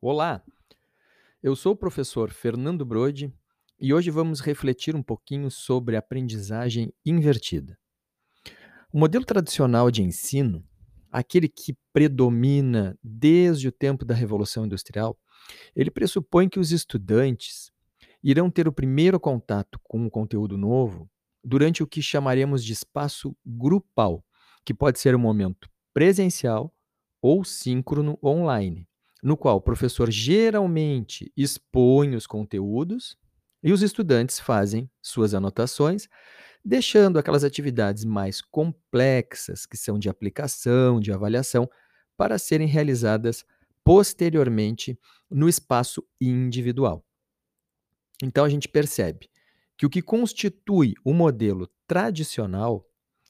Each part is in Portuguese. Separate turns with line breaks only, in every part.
Olá, eu sou o professor Fernando Brode e hoje vamos refletir um pouquinho sobre aprendizagem invertida. O modelo tradicional de ensino, aquele que predomina desde o tempo da Revolução Industrial, ele pressupõe que os estudantes irão ter o primeiro contato com um conteúdo novo durante o que chamaremos de espaço grupal, que pode ser um momento presencial ou síncrono online no qual o professor geralmente expõe os conteúdos e os estudantes fazem suas anotações, deixando aquelas atividades mais complexas, que são de aplicação, de avaliação, para serem realizadas posteriormente no espaço individual. Então a gente percebe que o que constitui o modelo tradicional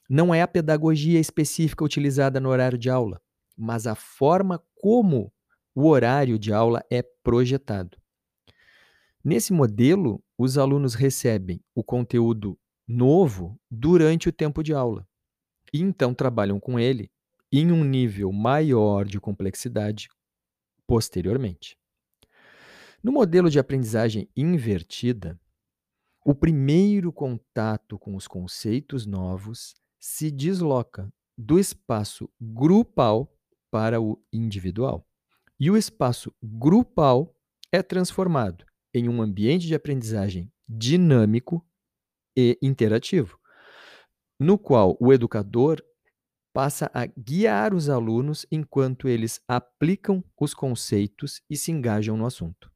não é a pedagogia específica utilizada no horário de aula, mas a forma como o horário de aula é projetado. Nesse modelo, os alunos recebem o conteúdo novo durante o tempo de aula e então trabalham com ele em um nível maior de complexidade posteriormente. No modelo de aprendizagem invertida, o primeiro contato com os conceitos novos se desloca do espaço grupal para o individual. E o espaço grupal é transformado em um ambiente de aprendizagem dinâmico e interativo, no qual o educador passa a guiar os alunos enquanto eles aplicam os conceitos e se engajam no assunto.